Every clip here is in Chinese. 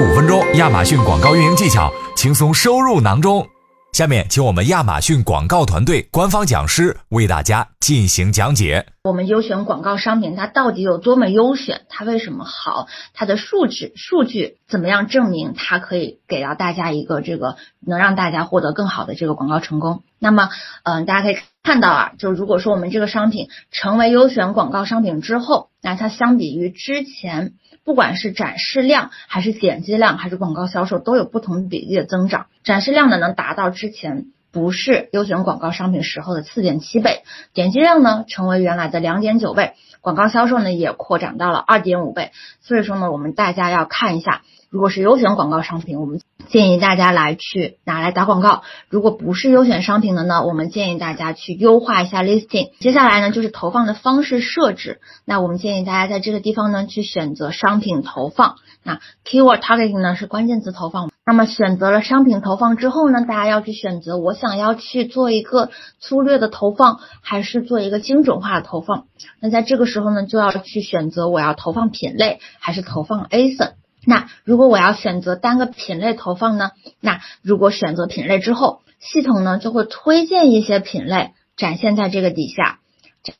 五分钟，亚马逊广告运营技巧轻松收入囊中。下面，请我们亚马逊广告团队官方讲师为大家进行讲解。我们优选广告商品，它到底有多么优选？它为什么好？它的数据数据怎么样证明它可以给到大家一个这个能让大家获得更好的这个广告成功？那么，嗯，大家可以看到啊，就如果说我们这个商品成为优选广告商品之后，那它相比于之前，不管是展示量还是点击量还是广告销售，都有不同比例的增长。展示量呢，能达到之前不是优选广告商品时候的四点七倍，点击量呢，成为原来的两点九倍，广告销售呢，也扩展到了二点五倍。所以说呢，我们大家要看一下，如果是优选广告商品，我们建议大家来去拿来打广告；如果不是优选商品的呢，我们建议大家去优化一下 listing。接下来呢，就是投放的方式设置。那我们建议大家在这个地方呢，去选择商品投放。那 keyword targeting 呢是关键词投放。那么选择了商品投放之后呢，大家要去选择我想要去做一个粗略的投放，还是做一个精准化的投放。那在这个时候呢，就要去选择我要投放品类还是投放 ASIN。那如果我要选择单个品类投放呢，那如果选择品类之后，系统呢就会推荐一些品类展现在这个底下，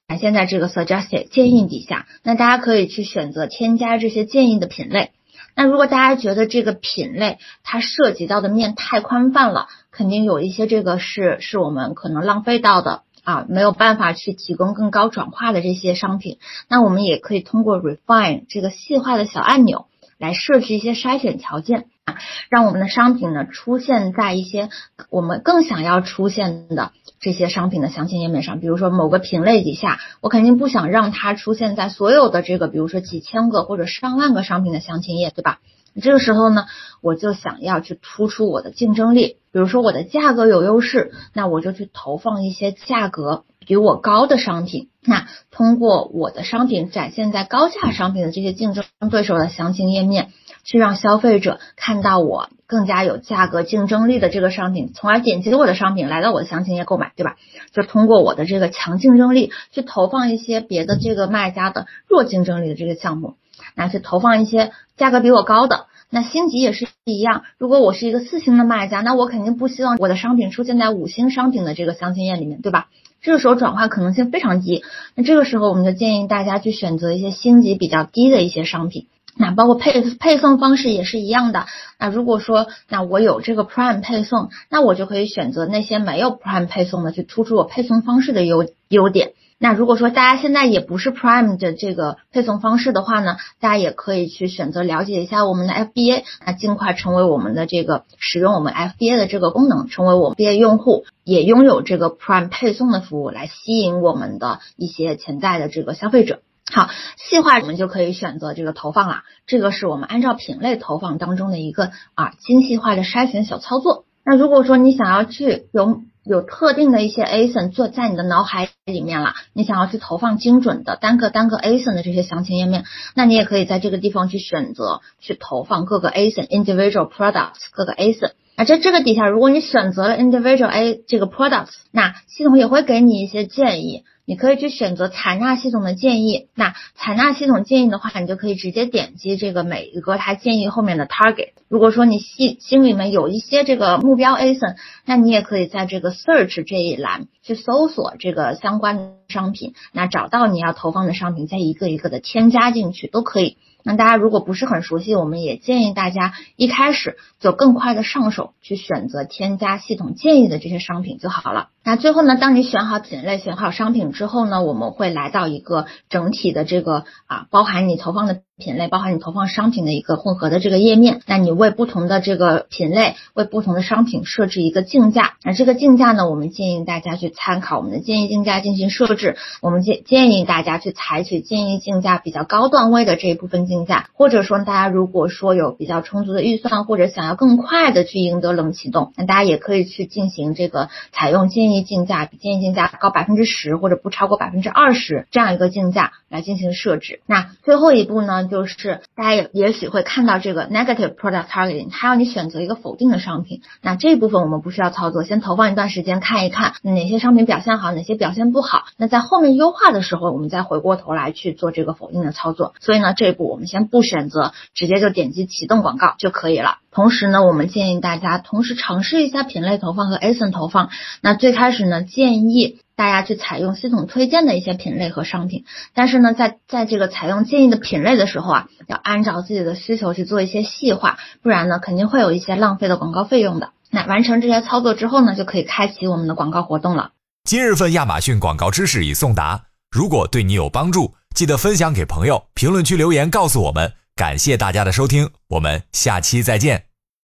展现在这个 suggested 建议底下。那大家可以去选择添加这些建议的品类。那如果大家觉得这个品类它涉及到的面太宽泛了，肯定有一些这个是是我们可能浪费到的啊，没有办法去提供更高转化的这些商品。那我们也可以通过 refine 这个细化的小按钮来设置一些筛选条件啊，让我们的商品呢出现在一些我们更想要出现的这些商品的详情页面上。比如说某个品类底下，我肯定不想让它出现在所有的这个，比如说几千个或者上万个商品的详情页，对吧？这个时候呢，我就想要去突出我的竞争力，比如说我的价格有优势，那我就去投放一些价格比我高的商品。那通过我的商品展现在高价商品的这些竞争对手的详情页面，去让消费者看到我更加有价格竞争力的这个商品，从而点击我的商品来到我的详情页购买，对吧？就通过我的这个强竞争力去投放一些别的这个卖家的弱竞争力的这个项目。那去投放一些价格比我高的，那星级也是一样。如果我是一个四星的卖家，那我肯定不希望我的商品出现在五星商品的这个详情页里面，对吧？这个时候转化可能性非常低。那这个时候我们就建议大家去选择一些星级比较低的一些商品。那包括配配送方式也是一样的。那如果说那我有这个 Prime 配送，那我就可以选择那些没有 Prime 配送的，去突出我配送方式的优优点。那如果说大家现在也不是 Prime 的这个配送方式的话呢，大家也可以去选择了解一下我们的 FBA，那尽快成为我们的这个使用我们 FBA 的这个功能，成为我们 FBA 用户，也拥有这个 Prime 配送的服务，来吸引我们的一些潜在的这个消费者。好，细化我们就可以选择这个投放了，这个是我们按照品类投放当中的一个啊精细化的筛选小操作。那如果说你想要去有有特定的一些 ASIN 做在你的脑海里面了，你想要去投放精准的单个单个 ASIN 的这些详情页面，那你也可以在这个地方去选择去投放各个 ASIN individual products 各个 ASIN。啊，在这个底下，如果你选择了 individual A 这个 products，那系统也会给你一些建议。你可以去选择采纳系统的建议，那采纳系统建议的话，你就可以直接点击这个每一个它建议后面的 target。如果说你心心里面有一些这个目标 ASIN，那你也可以在这个 search 这一栏去搜索这个相关的商品，那找到你要投放的商品，再一个一个的添加进去都可以。那大家如果不是很熟悉，我们也建议大家一开始就更快的上手去选择添加系统建议的这些商品就好了。那最后呢，当你选好品类、选好商品之后呢，我们会来到一个整体的这个啊，包含你投放的品类、包含你投放商品的一个混合的这个页面。那你为不同的这个品类、为不同的商品设置一个竞价。那这个竞价呢，我们建议大家去参考我们的建议竞价进行设置。我们建建议大家去采取建议竞价比较高段位的这一部分竞价，或者说大家如果说有比较充足的预算，或者想要更快的去赢得冷启动，那大家也可以去进行这个采用建议。竞价比建议竞价高百分之十或者不超过百分之二十这样一个竞价来进行设置。那最后一步呢，就是大家也也许会看到这个 negative product targeting，它让你选择一个否定的商品。那这一部分我们不需要操作，先投放一段时间看一看哪些商品表现好，哪些表现不好。那在后面优化的时候，我们再回过头来去做这个否定的操作。所以呢，这一步我们先不选择，直接就点击启动广告就可以了。同时呢，我们建议大家同时尝试一下品类投放和 ASIN 投放。那最开始呢，建议。大家去采用系统推荐的一些品类和商品，但是呢，在在这个采用建议的品类的时候啊，要按照自己的需求去做一些细化，不然呢，肯定会有一些浪费的广告费用的。那完成这些操作之后呢，就可以开启我们的广告活动了。今日份亚马逊广告知识已送达，如果对你有帮助，记得分享给朋友，评论区留言告诉我们。感谢大家的收听，我们下期再见。